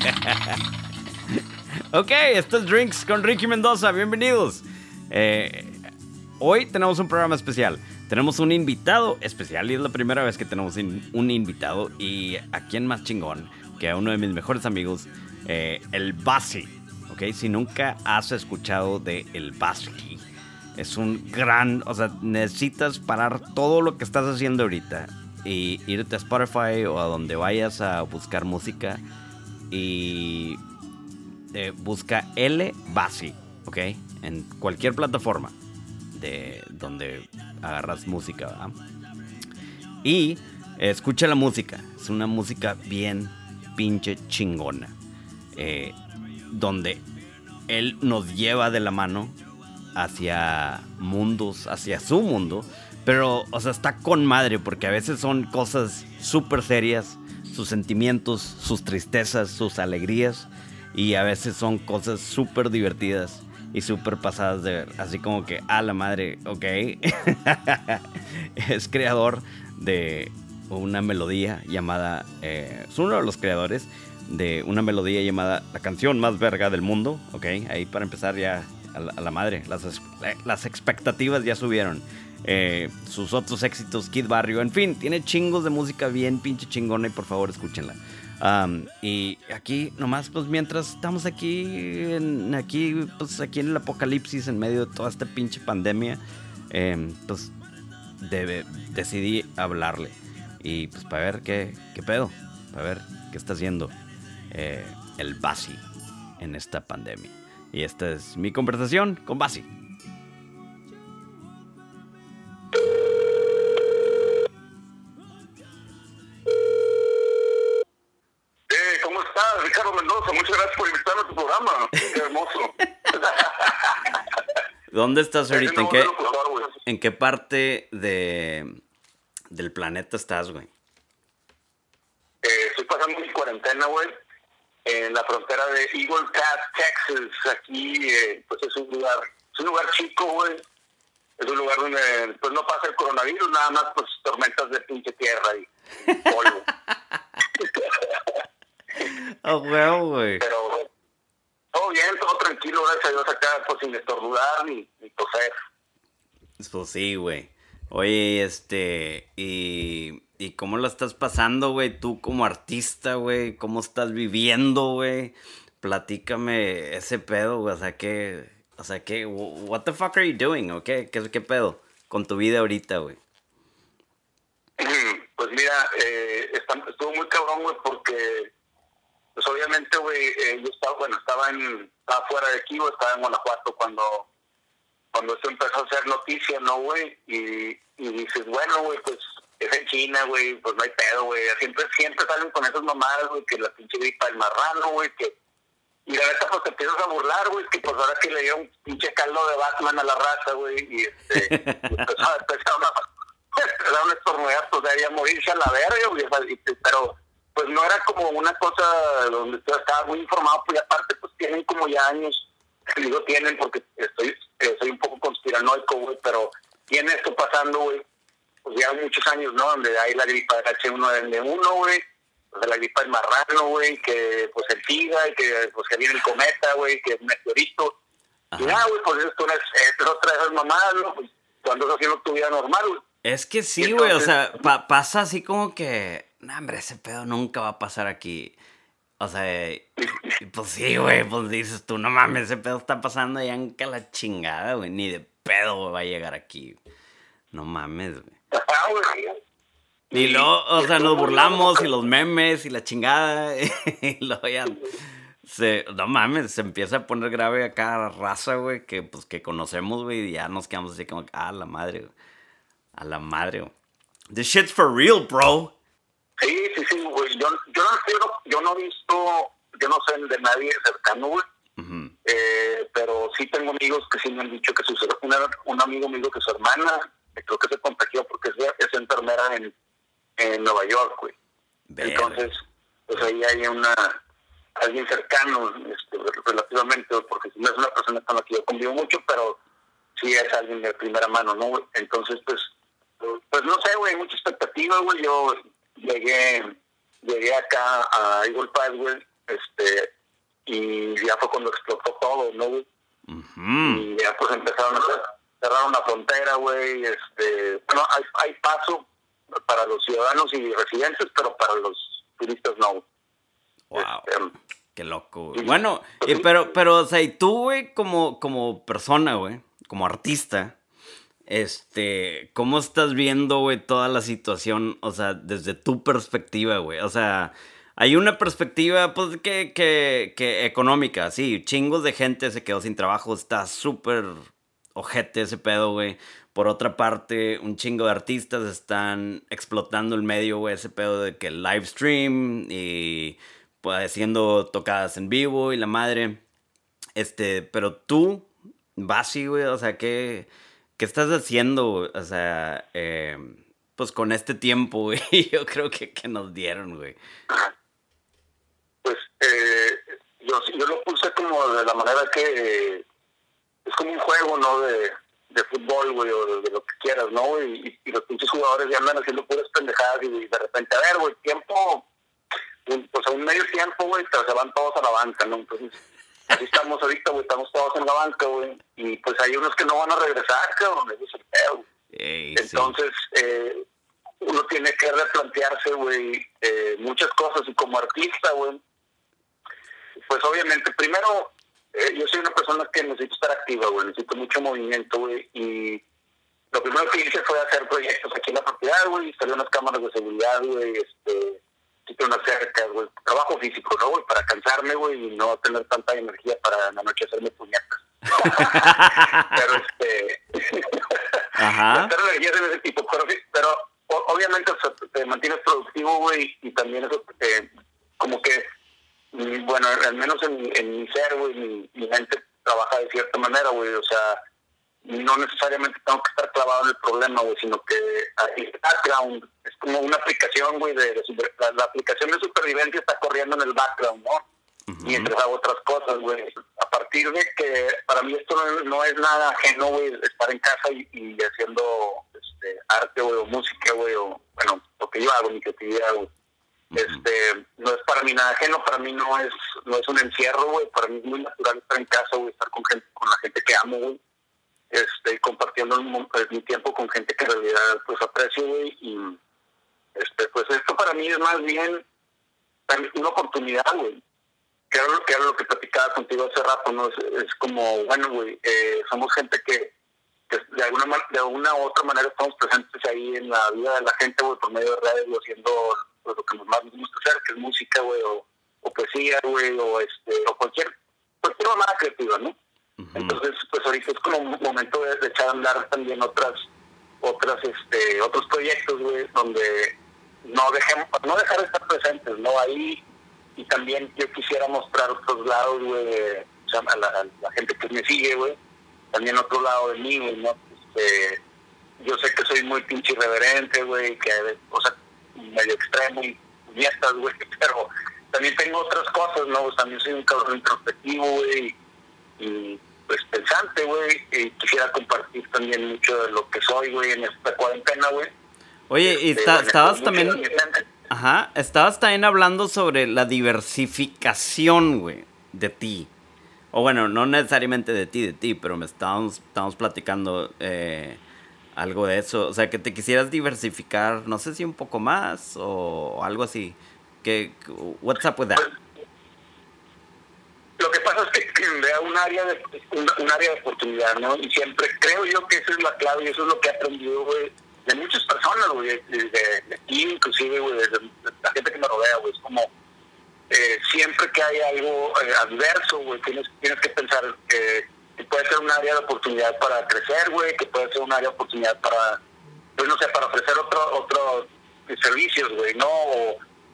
ok, esto es Drinks con Ricky Mendoza. Bienvenidos. Eh, hoy tenemos un programa especial. Tenemos un invitado especial y es la primera vez que tenemos un invitado. Y a quién más chingón que a uno de mis mejores amigos, eh, el Basi. Ok, si nunca has escuchado de el Basi, es un gran. O sea, necesitas parar todo lo que estás haciendo ahorita y irte a Spotify o a donde vayas a buscar música y busca L Basi, ¿ok? En cualquier plataforma de donde agarras música, ¿verdad? Y escucha la música, es una música bien pinche chingona, eh, donde él nos lleva de la mano hacia mundos, hacia su mundo, pero, o sea, está con madre porque a veces son cosas súper serias, sus sentimientos, sus tristezas, sus alegrías, y a veces son cosas súper divertidas y súper pasadas de ver. Así como que, a la madre, ok. es creador de una melodía llamada. Eh, es uno de los creadores de una melodía llamada La canción más verga del mundo. Ok, ahí para empezar ya a la, madre. Las, las expectativas ya subieron. Eh, sus otros éxitos, Kid Barrio, en fin, tiene chingos de música bien pinche chingona y por favor escúchenla. y aquí nomás, pues mientras estamos aquí, en, aquí, pues aquí en el apocalipsis, en medio de toda esta pinche pandemia, em, pues debe, decidí hablarle. Y pues para ver qué, qué pedo, para ver qué está haciendo eh, el Basi en esta pandemia. Y esta es mi conversación con Basi. Muchas gracias por invitarme a tu programa. Qué hermoso. ¿Dónde estás ahorita? ¿En qué, ¿En qué parte de, del planeta estás, güey? Eh, estoy pasando mi cuarentena, güey, en la frontera de Eagle Pass, Texas. Aquí, eh, pues es un lugar, es un lugar chico, güey. Es un lugar donde pues no pasa el coronavirus, nada más pues tormentas de pinche tierra y polvo. A huevo, güey. Pero todo bien, todo tranquilo, gracias a Dios acá, pues sin estornudar ni, ni toser. Pues sí, güey. Oye, este, y, y cómo lo estás pasando, güey, tú como artista, güey, cómo estás viviendo, güey. Platícame ese pedo, güey, o sea, que, o sea, que, what the fuck are you doing, o qué, qué, qué pedo con tu vida ahorita, güey. Pues mira, eh, estuvo muy cabrón, güey, porque pues obviamente, güey, eh, yo estaba, bueno, estaba, en, estaba fuera de aquí, estaba en Guanajuato cuando cuando esto empezó a hacer noticia, ¿no, güey? Y, dices, bueno, güey, pues es en China, güey, pues no hay pedo, güey. Siempre, siempre salen con esas mamadas, güey, que la pinche gripa del marrano, güey, que... Y la neta, pues te empiezas a burlar, güey, que pues ahora que le dio un pinche caldo de Batman a la raza, güey, y este... Empezaron a estornudar, pues debería morirse a la verga, güey, pero pues no era como una cosa donde tú estabas muy informado, pues aparte pues tienen como ya años, digo tienen porque estoy, eh, soy un poco conspiranoico, güey, pero tiene esto pasando, güey, pues ya muchos años, ¿no? Donde hay la gripa del H1N1, güey, pues la gripa del marrano, güey, que pues el SIDA, y que pues que viene el cometa, güey, que es meteorito. Y nada, güey, pues esto es, otra de esas mamadas, ¿no? Pues cuando estás haciendo tu vida normal, güey. Es que sí, güey, o sea, pasa así como que no, hombre, ese pedo nunca va a pasar aquí. O sea, pues sí, güey, pues dices tú, no mames, ese pedo está pasando allá en que la chingada, güey, ni de pedo va a llegar aquí. No mames, güey. Y luego, o sea, nos burlamos y los memes y la chingada. Y luego ya. Se, no mames, se empieza a poner grave acá raza, güey, que pues que conocemos, güey, y ya nos quedamos así como, ah, la madre, güey. A la madre, güey. This shit's for real, bro. Sí, sí, sí, güey. Yo, yo, no, yo no he visto, yo no sé de nadie cercano, güey. eh, pero sí tengo amigos que sí me han dicho que su, una, un amigo mío que su hermana, creo que se contagió porque es, es enfermera en, en Nueva York, güey. Entonces, pues ahí hay una alguien cercano, este, relativamente, porque no es una persona con la que yo convivo mucho, pero sí es alguien de primera mano, ¿no? Entonces, pues, pues no sé, güey, mucha expectativa, güey. Yo llegué llegué acá a Eagle Pass, güey, este, y ya fue cuando explotó todo, ¿no, güey? Y ya pues empezaron a cerrar una frontera, güey, este, bueno, hay, hay paso para los ciudadanos y residentes, pero para los turistas no. Wow. Este, Qué loco, güey. Bueno, pues pero, pero, o sea, y tú, güey, como, como persona, güey, como artista, este, ¿cómo estás viendo, güey, toda la situación, o sea, desde tu perspectiva, güey? O sea, hay una perspectiva, pues, que, que, que económica, sí, chingos de gente se quedó sin trabajo, está súper ojete ese pedo, güey. Por otra parte, un chingo de artistas están explotando el medio, güey, ese pedo de que el live stream y pues haciendo tocadas en vivo y la madre. Este, pero tú, Basi, güey, o sea, ¿qué, qué estás haciendo, o sea, eh, pues con este tiempo, güey? Yo creo que, que nos dieron, güey. Pues eh, yo, yo lo puse como de la manera que es como un juego, ¿no? De, de fútbol, güey, o de, lo que quieras, ¿no? Y, y, los pinches jugadores ya andan haciendo puras pendejadas y, de repente, a ver, güey, tiempo, pues a un medio tiempo, güey, se van todos a la banca, ¿no? Entonces, así estamos ahorita, güey, estamos todos en la banca, güey, y pues hay unos que no van a regresar, cabrón, eso es el feo. Entonces, eh, uno tiene que replantearse, güey, eh, muchas cosas, y como artista, güey, pues obviamente, primero, eh, yo soy una persona que necesito estar activa, güey, necesito mucho movimiento, güey, y lo primero que hice fue hacer proyectos aquí en la propiedad, güey, instalé unas cámaras de seguridad, güey, este, unas cercas, güey, trabajo físico, ¿no, güey? Para cansarme, güey, y no tener tanta energía para en la noche hacerme puñetas. pero este... Ajá. energías de ese tipo, pero, pero obviamente te mantienes productivo, güey, y también eso, eh, como que bueno, al menos en, mi ser, güey, mi, mente trabaja de cierta manera, güey, o sea, no necesariamente tengo que estar clavado en el problema, güey, sino que el background. Es como una aplicación, güey, de, la, aplicación de supervivencia está corriendo en el background, ¿no? Mientras hago otras cosas, güey. A partir de que para mí esto no, es nada ajeno, güey, estar en casa y, haciendo este, arte, güey, o música, güey, o, bueno, lo que yo hago, mi creatividad, güey. Este, no es para mí nada ajeno, para mí no es, no es un encierro, güey, para mí es muy natural estar en casa, güey, estar con gente, con la gente que amo, güey, este, compartiendo mi tiempo con gente que en realidad, pues, aprecio, güey, y, este, pues, esto para mí es más bien una oportunidad, güey, que era, lo, que era lo que platicaba contigo hace rato, ¿no? Es, como, bueno, güey, eh, somos gente que, de alguna de alguna u otra manera estamos presentes ahí en la vida de la gente, güey, por medio de redes, haciendo pues, lo que más nos gusta hacer, que es música, güey, o, poesía, güey, o, este, o cualquier, cualquier manera creativa, ¿no? Entonces, pues ahorita es como un momento de, echar a andar también otras, otras, este, otros proyectos, güey, donde no dejemos, no dejar de estar presentes, ¿no? Ahí, y también yo quisiera mostrar otros lados, güey, o sea, a la, gente que me sigue, güey, también otro lado de mí, güey, ¿no? Este, yo sé que soy muy pinche irreverente, güey, que, o sea, medio extremo y puñetas, güey, pero también tengo otras cosas, ¿no? Pues también soy un cabrón introspectivo, güey, y pues pensante, güey, y quisiera compartir también mucho de lo que soy, güey, en esta cuarentena, güey. Oye, y este, estabas también... Ajá, estabas también hablando sobre la diversificación, güey, de ti. O bueno, no necesariamente de ti, de ti, pero me estábamos, estábamos platicando eh, algo de eso. O sea, que te quisieras diversificar, no sé si un poco más o algo así. Que, what's up with that? Lo que pasa es que vea un área de un, área de oportunidad, ¿no? Y siempre creo yo que esa es la clave y eso es lo que he aprendido, güey, de muchas personas, güey, de, aquí inclusive, güey, de, la gente que me rodea, güey, es como eh, siempre que hay algo eh, adverso, güey, tienes, tienes que pensar que puede ser un área de oportunidad para crecer, güey, que puede ser un área de oportunidad para, pues no sé, para ofrecer otro, otros servicios, güey, no,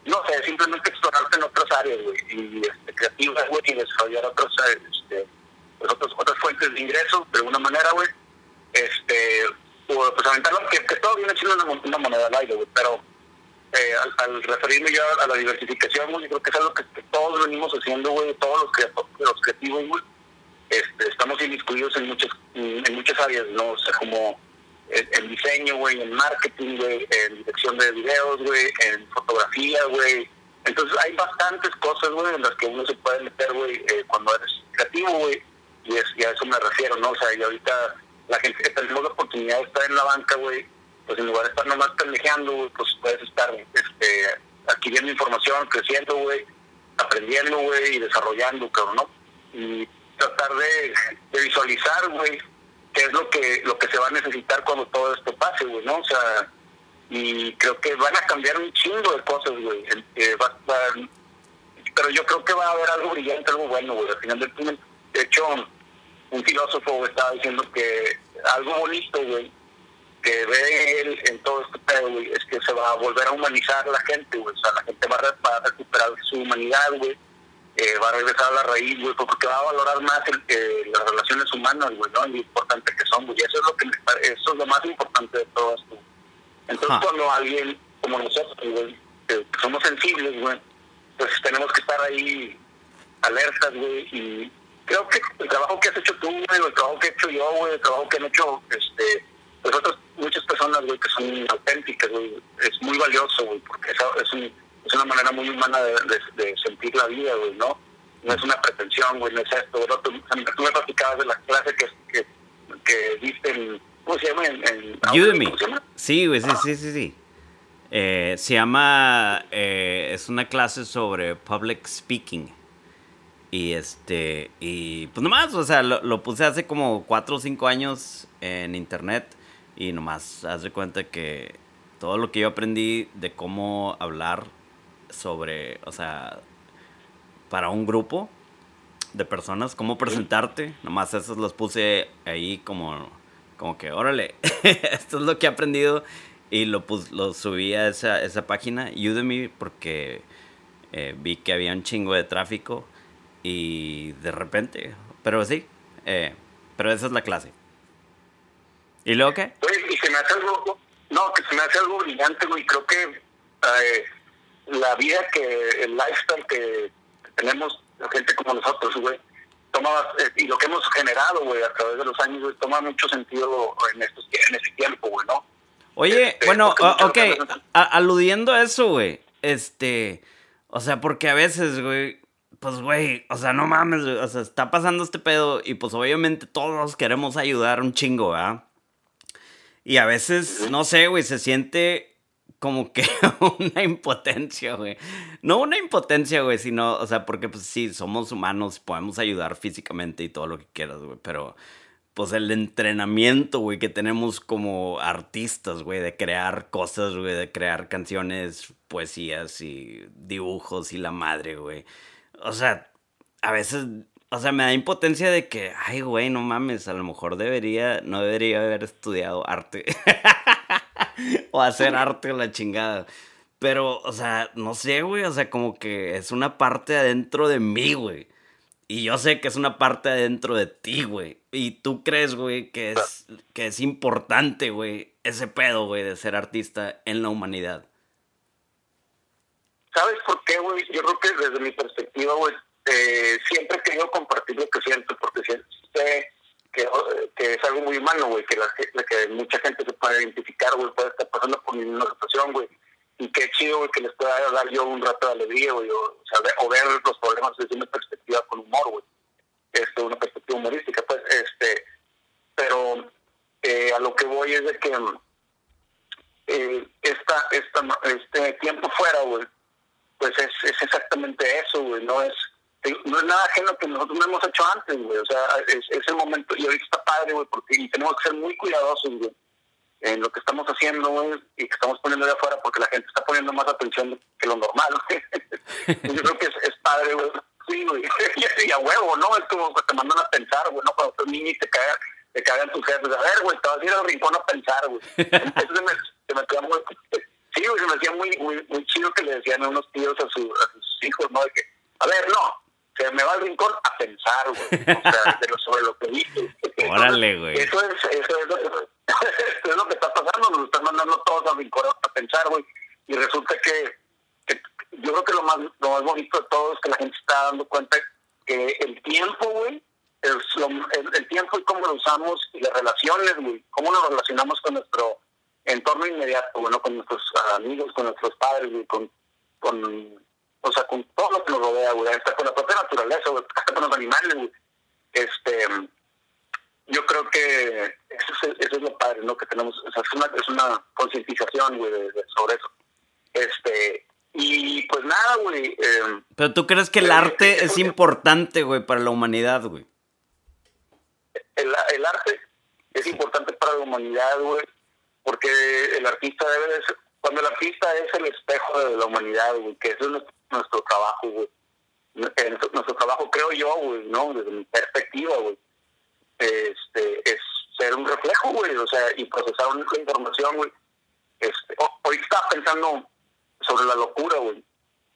no sé, simplemente explorarte en otras áreas, güey, y este, creativas, güey, y desarrollar otros, este, pues, otros, otras fuentes de ingresos de alguna manera, güey, este, o pues aventarlo, que, que todo viene siendo una, una moneda al aire, güey, pero eh, al, referirme yo a, la diversificación, güey, creo que es algo que, todos venimos haciendo, güey, todos los, los creativos, güey, este, estamos inmiscuidos en muchas, en muchas áreas, ¿no? O sea, como el, diseño, güey, en marketing, güey, en dirección de videos, güey, en fotografía, güey, Entonces hay bastantes cosas, güey, en las que uno se puede meter, güey, eh, cuando eres creativo, güey, y, es, y a eso me refiero, ¿no? O sea, y ahorita la gente que tenemos la oportunidad de estar en la banca, güey, pues en lugar de estar nomás pendejeando, güey, pues puedes estar este, adquiriendo información, creciendo, güey, aprendiendo, güey, y desarrollando, cabrón, ¿no? Y tratar de, de visualizar, güey, qué es lo que lo que se va a necesitar cuando todo esto pase, güey, ¿no? O sea, y creo que van a cambiar un chingo de cosas, güey. pero yo creo que va a haber algo brillante, algo bueno, güey. Al final del túnel, de hecho, un filósofo estaba diciendo que algo bonito, güey, que ve él en todo este pedo, güey, es que se va a volver a humanizar la gente, güey. O sea, la gente va a, recuperar su humanidad, güey. Eh, va a regresar a la raíz, güey, porque va a valorar más eh, las relaciones humanas, güey, ¿no? Y lo importante que son, güey. Eso es lo que eso es lo más importante de todo esto. Entonces, cuando alguien como nosotros, güey, que somos sensibles, güey, pues tenemos que estar ahí alertas, güey, y creo que el trabajo que has hecho tú, güey, el trabajo que he hecho yo, güey, el trabajo que han hecho, este, pues otras muchas personas, güey, que son auténticas, güey, es muy valioso, güey, porque es, es, es una manera muy humana de, de, sentir la vida, güey, ¿no? No es una pretensión, güey, no es esto, ¿no? Tú, tú me platicabas de la clase que, que, que viste en ¿Cómo se llama? En, Udemy. Sí, güey, sí, sí, sí, sí. Eh, se llama, eh, es una clase sobre public speaking. Y este, y pues nomás, o sea, lo, puse hace como 4 o 5 años en internet. Y nomás, haz de cuenta que todo lo que yo aprendí de cómo hablar sobre, o sea, para un grupo de personas, cómo presentarte, nomás esos los puse ahí como como que, órale, esto es lo que he aprendido y lo, pues, lo subí a esa, esa página, Udemy, porque eh, vi que había un chingo de tráfico y de repente, pero sí, eh, pero esa es la clase. ¿Y luego qué? y se me hace algo, no, que se me hace algo brillante, güey, creo que eh, la vida que, el lifestyle que tenemos, la gente como nosotros, güey, eh, y lo que hemos generado, güey, a través de los años, güey, toma mucho sentido en, estos, en ese tiempo, güey, ¿no? Oye, este, bueno, ok, aludiendo a eso, güey, este, o sea, porque a veces, güey, pues, güey, o sea, no mames, o sea, está pasando este pedo y pues obviamente todos queremos ayudar un chingo, ¿verdad? Y a veces, no sé, güey, se siente como que una impotencia, güey. No una impotencia, güey, sino, o sea, porque pues sí, somos humanos, podemos ayudar físicamente y todo lo que quieras, güey, pero pues el entrenamiento, güey, que tenemos como artistas, güey, de crear cosas, güey, de crear canciones, poesías y dibujos y la madre, güey. O sea, a veces, o sea, me da impotencia de que, ay, güey, no mames, a lo mejor debería, no debería haber estudiado arte. o hacer arte o la chingada. Pero, o sea, no sé, güey, o sea, como que es una parte adentro de mí, güey. Y yo sé que es una parte adentro de ti, güey. Y tú crees, güey, que es, que es importante, güey, ese pedo, güey, de ser artista en la humanidad. ¿Sabes por qué, güey? Yo creo que desde mi perspectiva, güey, eh, siempre he querido compartir lo que siento, porque sé que, es algo muy humano, güey, que, la, que mucha gente se puede identificar, güey, puede estar pasando por una situación, güey. Y qué chido, güey, que les pueda dar yo un rato de alegría, güey, o, o, ver los problemas desde una perspectiva con humor, güey. Este, una perspectiva humorística, pues, este. Pero eh, a lo que voy es de que eh, esta, esta, este tiempo fuera, güey, pues es, es exactamente eso, güey, no es no es nada ajeno que nosotros no hemos hecho antes, güey. O sea, es, es, el momento, y ahorita está padre, güey, porque tenemos que ser muy cuidadosos, güey, en lo que estamos haciendo, güey, y que estamos poniendo de afuera, porque la gente está poniendo más atención que lo normal, güey. Yo creo que es, es padre, güey. Sí, güey. y a huevo, ¿no? Es como que te mandan a pensar, güey, ¿no? Cuando tú niño y te cagan, te cagan tus jefes. A ver, güey, te vas a ir al rincón a pensar, güey. Entonces se me, se me queda muy... Sí, güey, se me hacía muy, muy, muy chido que le decían a unos tíos a, su, a sus hijos, ¿no? De que, a ver, no, se me va al rincón a pensar, güey. O sea, de lo, sobre lo que dice. Órale, güey. Eso es, eso es, lo, es lo que está pasando, nos están mandando todos al rincón a pensar, güey. Y resulta que, que, yo creo que lo más, lo más bonito de todo es que la gente está dando cuenta que el tiempo, güey, el, el, tiempo y cómo lo usamos y las relaciones, güey, cómo nos relacionamos con nuestro entorno inmediato, bueno, con nuestros amigos, con nuestros padres, güey, con, con o sea, con todo lo que nos rodea, güey, hasta con la propia naturaleza, güey, hasta con los animales, güey. Este, yo creo que eso es, eso es lo padre, ¿no? Que tenemos, o sea, es una, es una concientización, güey, sobre eso. Este, y pues nada, güey. Eh, Pero tú crees que el arte es importante, güey, para la humanidad, güey. El, el arte es importante para la humanidad, güey, porque el artista debe de ser, cuando el artista es el espejo de la humanidad, güey, que eso es nuestro, trabajo, güey. Nuestro, nuestro, trabajo, creo yo, güey, ¿no? Desde mi perspectiva, güey, este, es ser un reflejo, güey, o sea, y procesar una información, güey. Este, hoy estaba pensando sobre la locura, güey.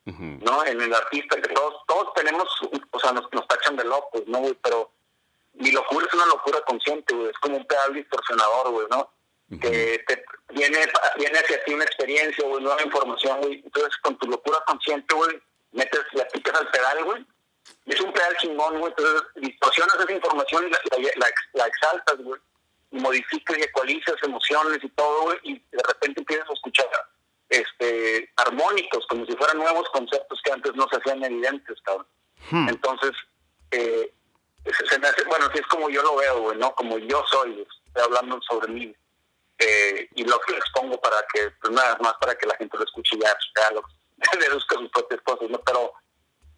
¿No? En el artista, que todos, todos tenemos, o sea, nos, nos tachan de locos, ¿no, güey? Pero mi locura es una locura consciente, güey. Es como un pedal distorsionador, güey, ¿no? Que te viene, viene hacia ti una experiencia, güey, nueva información, güey. Entonces, con tu locura consciente, güey, metes, la picas al pedal, güey. Es un pedal chingón, güey. Entonces, distorsionas esa información y la, la, la exaltas, güey. Y modificas y ecualizas emociones y todo, güey. Y de repente empiezas a escuchar este, armónicos, como si fueran nuevos conceptos que antes no se hacían evidentes, cabrón. Hmm. Entonces, eh, se me hace, bueno, así es como yo lo veo, güey, ¿no? Como yo soy, estoy hablando sobre mí. Eh, y lo que les pongo para que, pues nada más para que la gente lo escuche y ya, ya lo deduzca sus propias cosas, ¿no? Pero,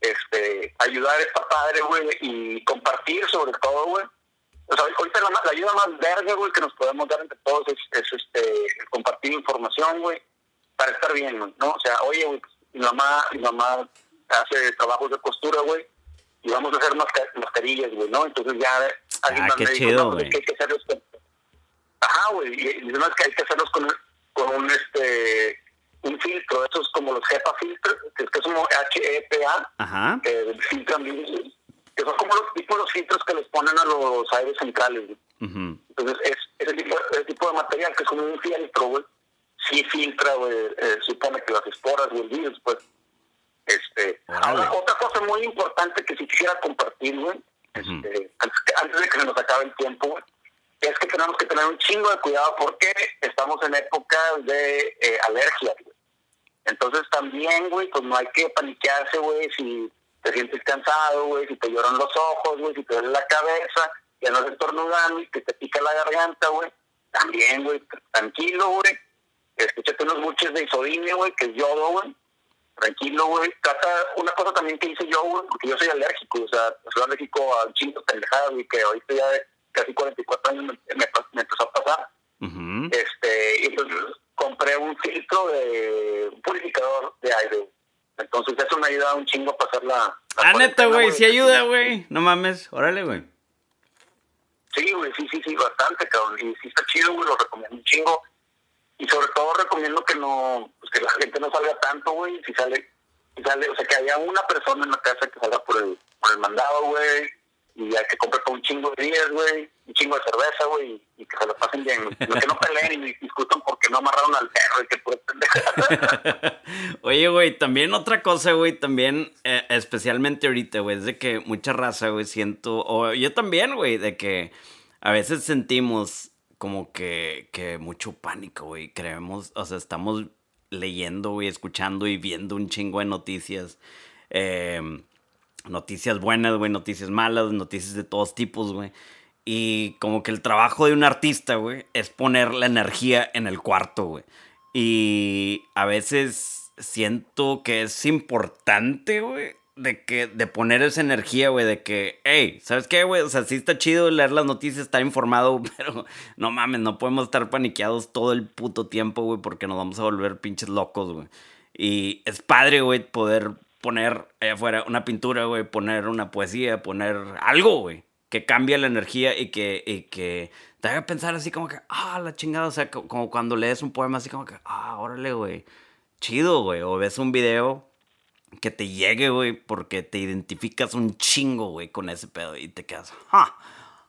este, ayudar esta padre, güey, y compartir sobre todo, güey. O sea, ahorita la, la ayuda más verde, güey, que nos podemos dar entre todos es, es este, compartir información, güey para estar bien, ¿no? O sea, oye, güey, mi mamá, mi mamá hace trabajos de costura, güey, y vamos a hacer mascarillas, güey, ¿no? Entonces ya alguien ah, me dijo, chido, no, pues, que hay que hacerlos con... Ajá, güey, y, además que hay que hacerlos con, con un, este, un filtro, esos como los HEPA filtros, que es como HEPA, Ajá. que filtran que son como los tipos de filtros que les ponen a los aires centrales, güey. Entonces, es ese tipo, ese tipo de material que es como un filtro, güey, sí filtra, eh, supone que las esporas o el virus, pues. Este, otra cosa muy importante que si quisiera compartir, güey, este, antes, de que se nos acabe el tiempo, es que tenemos que tener un chingo de cuidado porque estamos en época de eh, alergia, güey. Entonces también, güey, pues no hay que paniquearse, güey, si te sientes cansado, güey, si te lloran los ojos, güey, si te duele la cabeza, ya no y que te pica la garganta, güey. También, güey, tranquilo, güey escúchate unos buches de isodine, güey, que es yodo, güey. Tranquilo, güey. Trata una cosa también que hice yo, güey, porque yo soy alérgico, o sea, soy alérgico a chingo pendejadas, güey, que ahorita ya casi 44 años me, me, empezó a pasar. Este, y entonces compré un filtro de un purificador de aire. Entonces eso me ayuda un chingo a pasar la... ah, neta, güey, sí ayuda, güey. No mames, órale, güey. Sí, güey, sí, sí, sí, bastante, cabrón. Y sí está chido, güey, lo recomiendo un chingo y sobre todo recomiendo que no, pues que la gente no salga tanto, güey, si sale, si sale, o sea, que haya una persona en la casa que salga por el, por el mandado, güey, y ya que compre con un chingo de días, güey, un chingo de cerveza, güey, y que se lo pasen bien, güey. que no peleen y discutan porque no amarraron al perro y que pendeja. Oye, güey, también otra cosa, güey, también, eh, especialmente ahorita, güey, es de que mucha raza, güey, siento, o yo también, güey, de que a veces sentimos como que, que mucho pánico, güey. Creemos, o sea, estamos leyendo, güey, escuchando y viendo un chingo de noticias. Em, noticias buenas, güey, noticias malas, noticias de todos tipos, güey. Y como que el trabajo de un artista, güey, es poner la energía en el cuarto, güey. Y a veces siento que es importante, güey, de que, de poner esa energía, güey, de que, hey, ¿sabes qué, güey? O sea, sí está chido leer las noticias, estar informado, pero no mames, no podemos estar paniqueados todo el puto tiempo, güey, porque nos vamos a volver pinches locos, güey. Y es padre, güey, poder poner allá afuera una pintura, güey, poner una poesía, poner algo, güey, que cambie la energía y que, y que te haga pensar así como que, ah, la chingada, o sea, como cuando lees un poema así como que, ah, órale, güey, chido, güey, o ves un video que te llegue, güey, porque te identificas un chingo, güey, con ese pedo y te quedas, ja,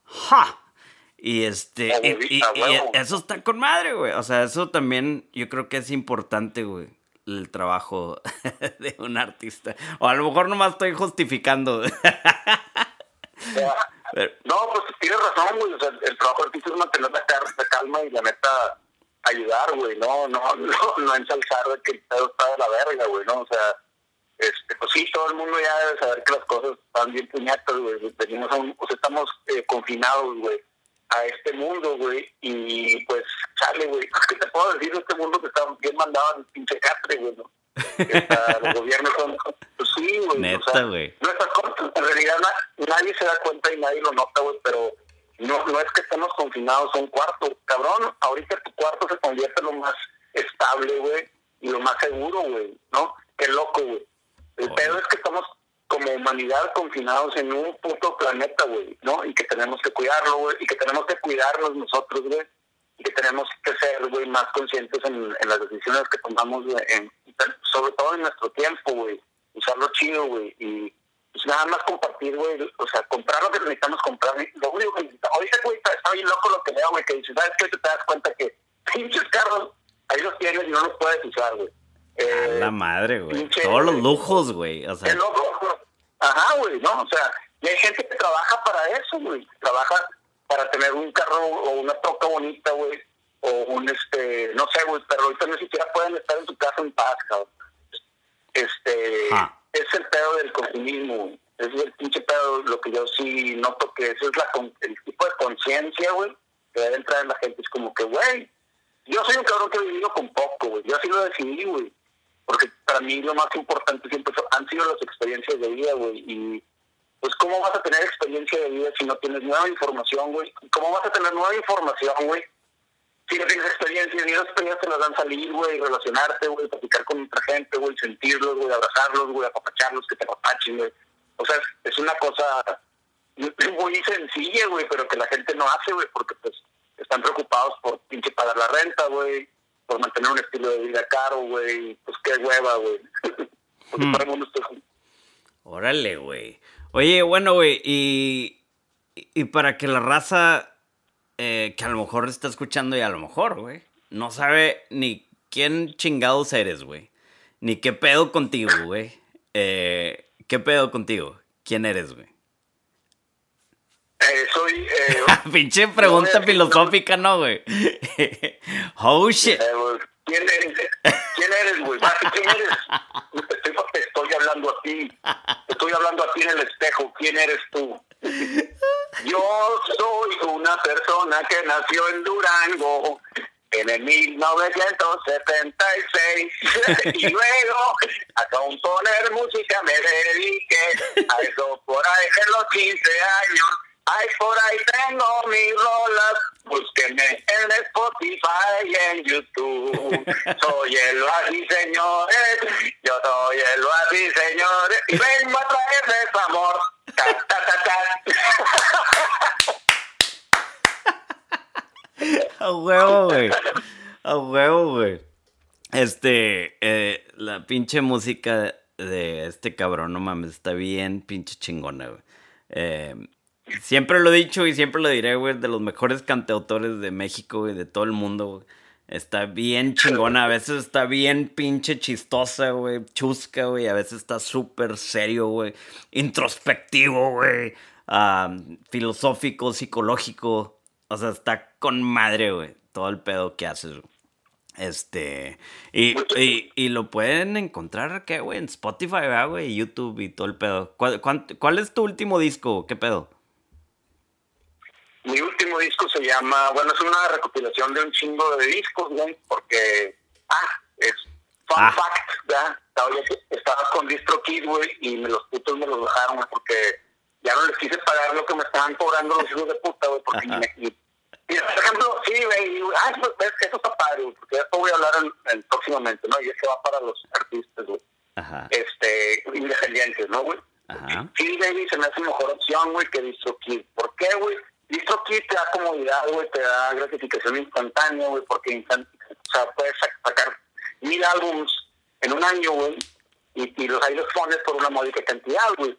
ja. Y este, y, eso está con madre, güey. O sea, eso también yo creo que es importante, güey, el trabajo de un artista. O a lo mejor nomás estoy justificando. no, pues tienes razón, güey. O sea, el trabajo artista es mantener la calma y la neta ayudar, güey. No, no, no, no ensalzar que el pedo está de la verga, güey, ¿no? O sea, este, pues sí, todo el mundo ya debe saber que las cosas están bien puñatas, güey. Venimos a un, pues estamos eh, confinados, güey, a este mundo, güey. Y pues sale, güey. ¿Qué te puedo decir de este mundo que está bien mandado en pinche catre, güey, ¿no? los gobiernos son, pues sí, güey. Neta, güey. no está en realidad nadie se da cuenta y nadie lo nota, güey, pero no, no es que estemos confinados a un cuarto. Cabrón, ahorita tu cuarto se convierte en lo más estable, güey, y lo más seguro, güey, ¿no? Qué loco, güey. El pedo es que estamos como humanidad confinados en un puto planeta, güey, ¿no? Y que tenemos que cuidarlo, güey, y que tenemos que cuidarnos nosotros, güey, y que tenemos que ser, güey, más conscientes en, las decisiones que tomamos, güey, sobre todo en nuestro tiempo, güey, usarlo chido, güey, y pues nada más compartir, güey, o sea, comprar lo que necesitamos comprar. Lo único que necesitamos, ahorita, güey, está bien loco lo que veo, güey, que dices, ¿sabes qué? Te das cuenta que pinches carros, ahí los tienes y no los puedes usar, güey. Eh, la madre, güey. Todos los lujos, güey. O sea. Ajá, güey, ¿no? O sea, y hay gente que trabaja para eso, güey. Trabaja para tener un carro o una troca bonita, güey. O un, este, no sé, güey, pero ahorita ni siquiera pueden estar en su casa en paz, cabrón. Este, es el pedo del consumismo, güey. Ese es el pinche pedo, lo que yo sí noto que ese es la, el tipo de conciencia, güey, que debe entrar en la gente. Es como que, güey, yo soy un cabrón que he vivido con poco, güey. Yo así lo decidí, güey porque para mí lo más importante siempre han sido las experiencias de vida, güey, y pues cómo vas a tener experiencia de vida si no tienes nueva información, güey, cómo vas a tener nueva información, güey, si no tienes experiencia, y esas experiencias te las dan salir, güey, relacionarte, güey, platicar con otra gente, güey, sentirlos, güey, abrazarlos, güey, apapacharlos, que te apapachen, güey. O sea, es una cosa muy sencilla, güey, pero que la gente no hace, güey, porque pues están preocupados por pinche pagar la renta, güey, por mantener un estilo de vida caro, güey. Pues qué hueva, güey. Porque hmm. para el mundo Órale, güey. Oye, bueno, güey, y, y para que la raza eh, que a lo mejor está escuchando y a lo mejor, güey, no sabe ni quién chingados eres, güey. Ni qué pedo contigo, güey. Eh, ¿Qué pedo contigo? ¿Quién eres, güey? Eh, soy. Eh, Pinche pregunta filosófica, ¿no, güey? oh shit. Eh, ¿Quién eres? ¿Quién eres, güey? ¿Quién eres? Estoy, estoy hablando a ti. Estoy hablando a ti en el espejo. ¿Quién eres tú? Yo soy una persona que nació en Durango en el 1976 y luego a componer música me dediqué a eso por ahí en los 15 años Ay, por ahí tengo mis rolas, búsquenme en Spotify y en YouTube. Soy el así, señores, yo soy el así, señores, y vengo a traerles amor. Ta, ta, ta, a huevo, güey. A huevo, güey. Este, eh, la pinche música de este cabrón, no mames, está bien pinche chingona, güey. Eh, Siempre lo he dicho y siempre lo diré, güey, de los mejores cantautores de México, y de todo el mundo, güey. Está bien chingona, a veces está bien pinche chistosa, güey, chusca, güey, a veces está súper serio, güey, introspectivo, güey, filosófico, psicológico, o sea, está con madre, güey, todo el pedo que haces, güey. Este, y, y, lo pueden encontrar, ¿qué, güey? En Spotify, güey? YouTube y todo el pedo. ¿Cuál, ¿Cuál es tu último disco? ¿Qué pedo? Mi último disco se llama, bueno, es una recopilación de un chingo de discos, güey, porque, ah, es fun ah. fact, ¿verdad? Estaba con DistroKid, güey, y me los putos me los dejaron, güey, porque ya no les quise pagar lo que me estaban cobrando los hijos de puta, güey, porque me, y, por ejemplo, sí, güey, ah, pues, eso está padre, güey, porque esto voy a hablar en, próximamente, ¿no? Y es que va para los artistas, güey. Ajá. Este, independientes, ¿no, güey? Ajá. Sí, baby, se me hace mejor opción, güey, que DistroKid. ¿Por qué, güey? DistroKid te da comodidad, güey, te da gratificación instantánea, güey, porque o sea, puedes sacar mil álbums en un año, güey, y, los, ahí los pones por una módica cantidad, güey.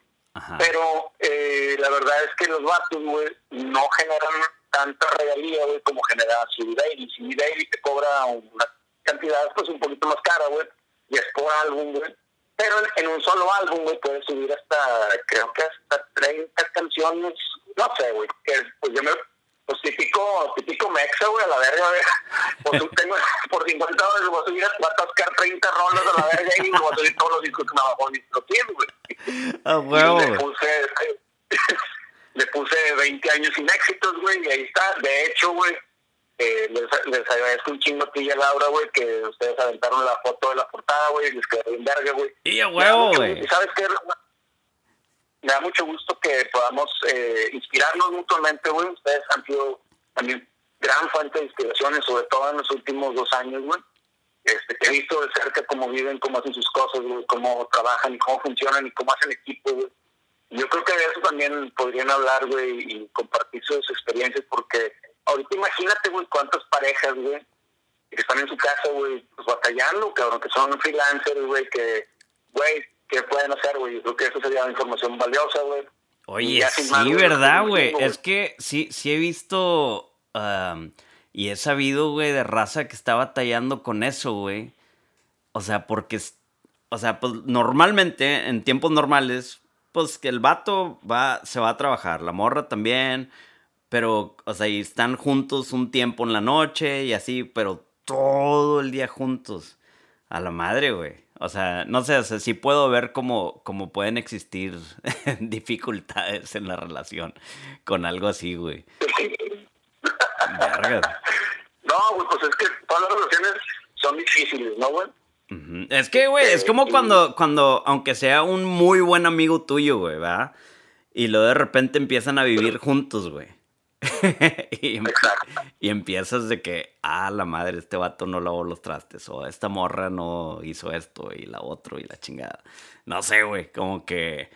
Pero eh, la verdad es que los vatos, güey, no generan tanta regalía, güey, como genera CD Daily. CD Daily te cobra una cantidad, pues, un poquito más cara, güey, y es por álbum, güey. Pero en, un solo álbum, güey, puedes subir hasta, creo que hasta 30 canciones no sé, güey, que pues yo me, pues típico, típico mexa, güey, a la verga, güey. Pues tengo, por 50 dólares voy a subir, voy a atascar 30 rolas a la verga y voy a subir todos los discos que me bajó Distro güey. Ah, huevo, Le puse, le puse 20 años sin éxitos, güey, y ahí está. De hecho, güey, eh, les, les agradezco un chingo a ti y a Laura, güey, que ustedes aventaron la foto de la portada, güey, les quedó bien verga, güey. Y a huevo, güey. ¿Sabes qué? Me da mucho gusto que podamos eh, inspirarnos mutuamente, güey. Ustedes han sido también gran fuente de inspiración, sobre todo en los últimos dos años, güey. Este, he visto de cerca cómo viven, cómo hacen sus cosas, güey, cómo trabajan y cómo funcionan y cómo hacen equipo, güey. Yo creo que de eso también podrían hablar, güey, y compartir sus experiencias, porque ahorita imagínate, güey, cuántas parejas, güey, que están en su casa, güey, pues batallando, cabrón, que son freelancers, güey, que, güey, ¿qué pueden hacer, güey? Yo creo que eso sería información valiosa, güey. Oye, sí, ¿verdad, güey? Es que sí, sí he visto y he sabido, güey, de raza que está batallando con eso, güey. O sea, porque, o sea, pues normalmente, en tiempos normales, pues que el vato va, se va a trabajar, la morra también, pero, o sea, y están juntos un tiempo en la noche y así, pero todo el día juntos. A la madre, güey. O sea, no sé, o sea, sí puedo ver cómo, cómo pueden existir dificultades en la relación con algo así, güey. No, güey, pues es que todas las relaciones son difíciles, ¿no, güey? Es que, güey, es como cuando, cuando, aunque sea un muy buen amigo tuyo, güey, ¿verdad? Y luego de repente empiezan a vivir juntos, güey. y, y, empiezas de que, ah, la madre, este vato no lavó los trastes, o esta morra no hizo esto, y la otro, y la chingada. No sé, güey, como que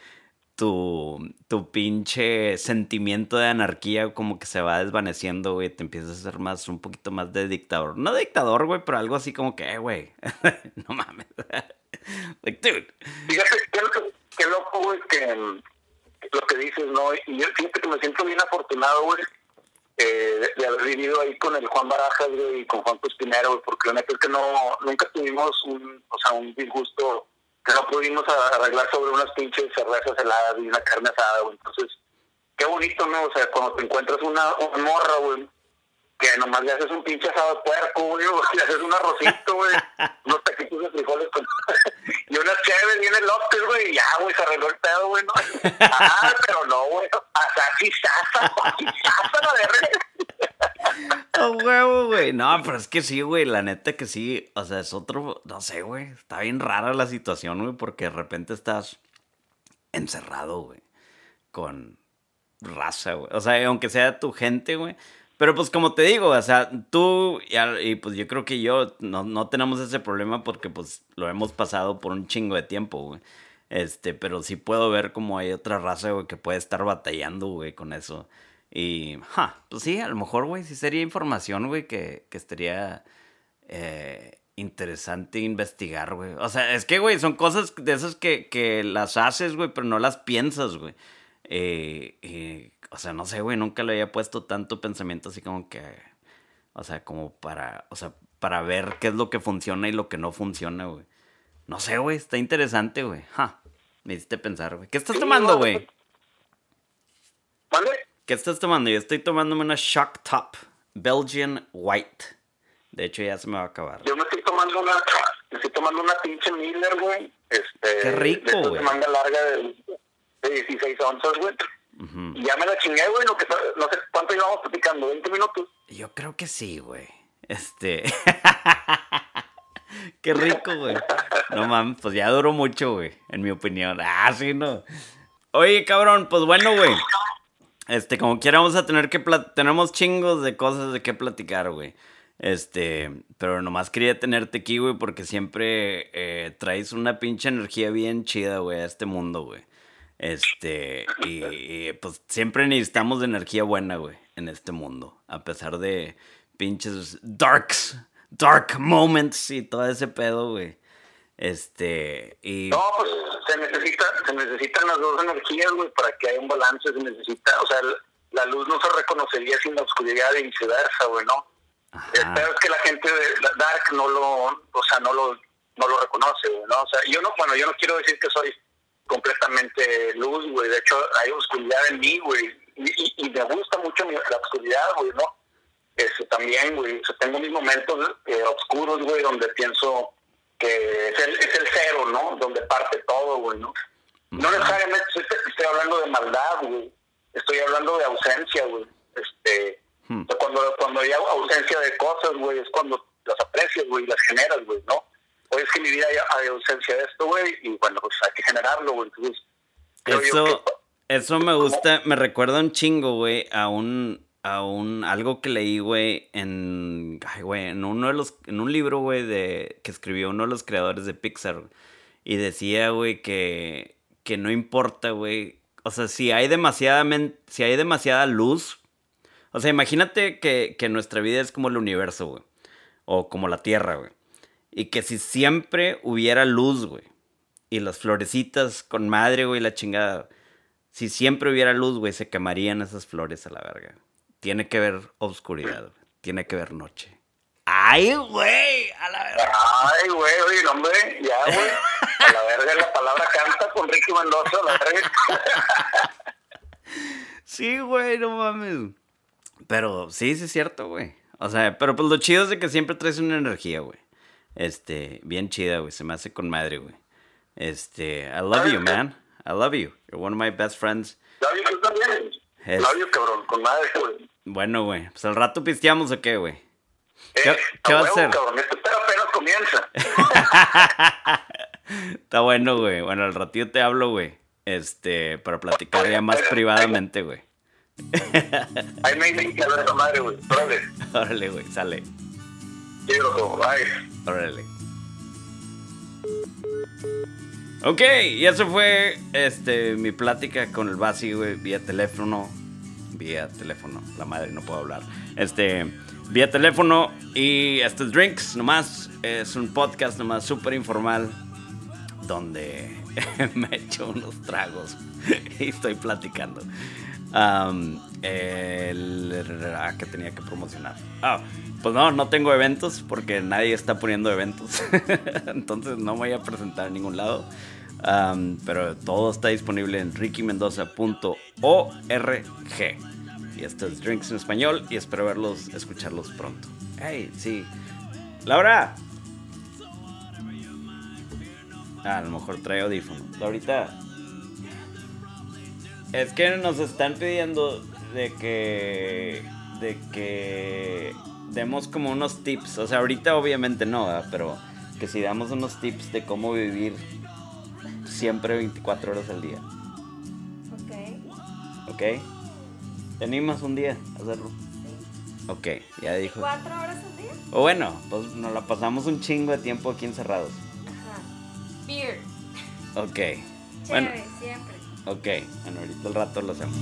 tu, tu pinche sentimiento de anarquía como que se va desvaneciendo, güey, te empiezas a ser más, un poquito más de dictador. No dictador, güey, pero algo así como que, eh, güey, no mames. like, dude. Fíjate, qué loco, güey, que lo que dices, ¿no? Y yo siento que me siento bien afortunado, güey, eh, de, haber vivido ahí con el Juan Barajas, güey, y con Juan Cuspinero, güey, porque la neta es que no, nunca tuvimos un, o sea, un disgusto que no pudimos arreglar sobre unas pinches cervezas heladas y una carne asada, güey. Entonces, qué bonito, ¿no? O sea, cuando te encuentras una, una morra, güey, que nomás le haces un pinche asado de puerco, güey, le haces un arrocito, güey, unos taquitos de frijoles con... y una chévere viene López, güey, y ya, güey, se arregló el pedo, güey, ¿no? Ah, pero no, güey, así sasa, sasa la verga. Oh, huevo, güey. No, pero es que sí, güey, la neta que sí, o sea, es otro, no sé, güey, está bien rara la situación, güey, porque de repente estás encerrado, güey, con raza, güey. O sea, aunque sea tu gente, güey, pero pues como te digo, o sea, tú y, pues yo creo que yo no, no, tenemos ese problema porque pues lo hemos pasado por un chingo de tiempo, güey. Este, pero sí puedo ver como hay otra raza, güey, que puede estar batallando, güey, con eso. Y, ja, pues sí, a lo mejor, güey, sí sería información, güey, que, que estaría eh, interesante investigar, güey. O sea, es que, güey, son cosas de esas que, que las haces, güey, pero no las piensas, güey. Eh, eh, o sea, no sé, güey, nunca le había puesto tanto pensamiento así como que, o sea, como para, o sea, para ver qué es lo que funciona y lo que no funciona, güey. No sé, güey, está interesante, güey. Ja, me hiciste pensar, güey. ¿Qué estás tomando, güey? ¿Mande? ¿Qué estás tomando? Yo estoy tomándome una Shock Top Belgian White. De hecho, ya se me va a acabar. Yo me estoy tomando una, me estoy tomando una pinche Miller, güey. Este, Qué rico, güey. De manga larga de, de 16 onzas, güey. Y ya me la chingué, güey, no, no sé cuánto llevamos platicando, 20 minutos. Yo creo que sí, güey. Este. Qué rico, güey. No mames, pues ya duró mucho, güey, en mi opinión. Ah, sí, no. Oye, cabrón, pues bueno, güey. Este, como quiera vamos a tener que... Tenemos chingos de cosas de qué platicar, güey. Este, pero nomás quería tenerte aquí, güey, porque siempre eh, traes una pinche energía bien chida, güey, a este mundo, güey. Este, y, pues siempre necesitamos de energía buena, güey, en este mundo. A pesar de pinches darks, dark moments y todo ese pedo, güey. Este, y... No, pues se, necesita, se necesitan las dos energías, güey, para que haya un balance. Se necesita, o sea, la luz no se reconocería sin la oscuridad y viceversa, güey, ¿no? Espero que la gente de Dark no lo, o sea, no lo, no lo reconoce, güey, ¿no? O sea, yo no, bueno, yo no quiero decir que soy completamente luz, güey. De hecho, hay oscuridad en mí, güey. y, y, me gusta mucho la oscuridad, güey, ¿no? Eso también, güey, tengo mis momentos eh, oscuros, güey, donde pienso que es el, es el cero, ¿no? Donde parte todo, güey, ¿no? No necesariamente estoy, hablando de maldad, güey. Estoy hablando de ausencia, güey. Este, hmm. cuando, cuando hay ausencia de cosas, güey, es cuando las aprecias, güey, las generas, güey, ¿no? Hoy es que en mi vida hay, ausencia de esto, güey, y bueno, pues hay que generarlo, güey. Entonces, eso, eso me gusta, me recuerda un chingo, güey, a un, a un, algo que leí, güey, en, ay, güey, en uno de los, en un libro, güey, de, que escribió uno de los creadores de Pixar, y decía, güey, que, que no importa, güey, o sea, si hay demasiada, si hay demasiada luz, o sea, imagínate que, que nuestra vida es como el universo, güey, o como la Tierra, güey, y que si siempre hubiera luz, güey, y las florecitas con madre, güey, la chingada, si siempre hubiera luz, güey, se quemarían esas flores a la verga tiene que ver oscuridad, tiene que ver noche. ¡Ay, güey! A la verga. ¡Ay, güey! Oye, hombre, ya, güey. A la verga la palabra canta con Ricky Mendoza, a la verga. sí, güey, no mames. Pero sí, sí es cierto, güey. O sea, pero pues lo chido es de que siempre traes una energía, güey. Este, bien chida, güey. Se me hace con madre, güey. Este, I love you, man. I love you. You're one of my best friends. Love you también. Es... cabrón, con madre, güey. Bueno, güey. Pues al rato pisteamos o qué, güey. Eh, ¿Qué, ¿qué va a hacer? Cabrón, esto apenas comienza. Está bueno, güey. Bueno, al ratito te hablo, güey. Este, para platicar ya más privadamente, güey. Ahí me dicen que hablar madre, güey. Órale. Órale, güey, sale. Loco, bye. Ok, y eso fue este, mi plática con el Basi, güey, vía teléfono. Vía teléfono, la madre, no puedo hablar. Este, vía teléfono y este Drinks, nomás, es un podcast nomás súper informal donde me echo unos tragos y estoy platicando. El, ah, que tenía que promocionar. Ah, pues no, no tengo eventos porque nadie está poniendo eventos. Entonces no me voy a presentar en ningún lado. pero todo está disponible en rickymendoza.org. Y esto es Drinks en Español y espero verlos, escucharlos pronto. Hey, sí. Laura. Ah, a lo mejor trae audífono. Ahorita. Es que nos están pidiendo de que. de que demos como unos tips. O sea, ahorita obviamente no, pero que si damos unos tips de cómo vivir siempre 24 horas al día. Ok. Ok. ¿Te animas un día a hacerlo? Sí. Ok, ya dijo. ¿Cuatro horas al día? O bueno, pues nos la pasamos un chingo de tiempo aquí encerrados. Ajá. Beer. Ok. Chévere, bueno. siempre. Ok, bueno, ahorita el rato lo hacemos.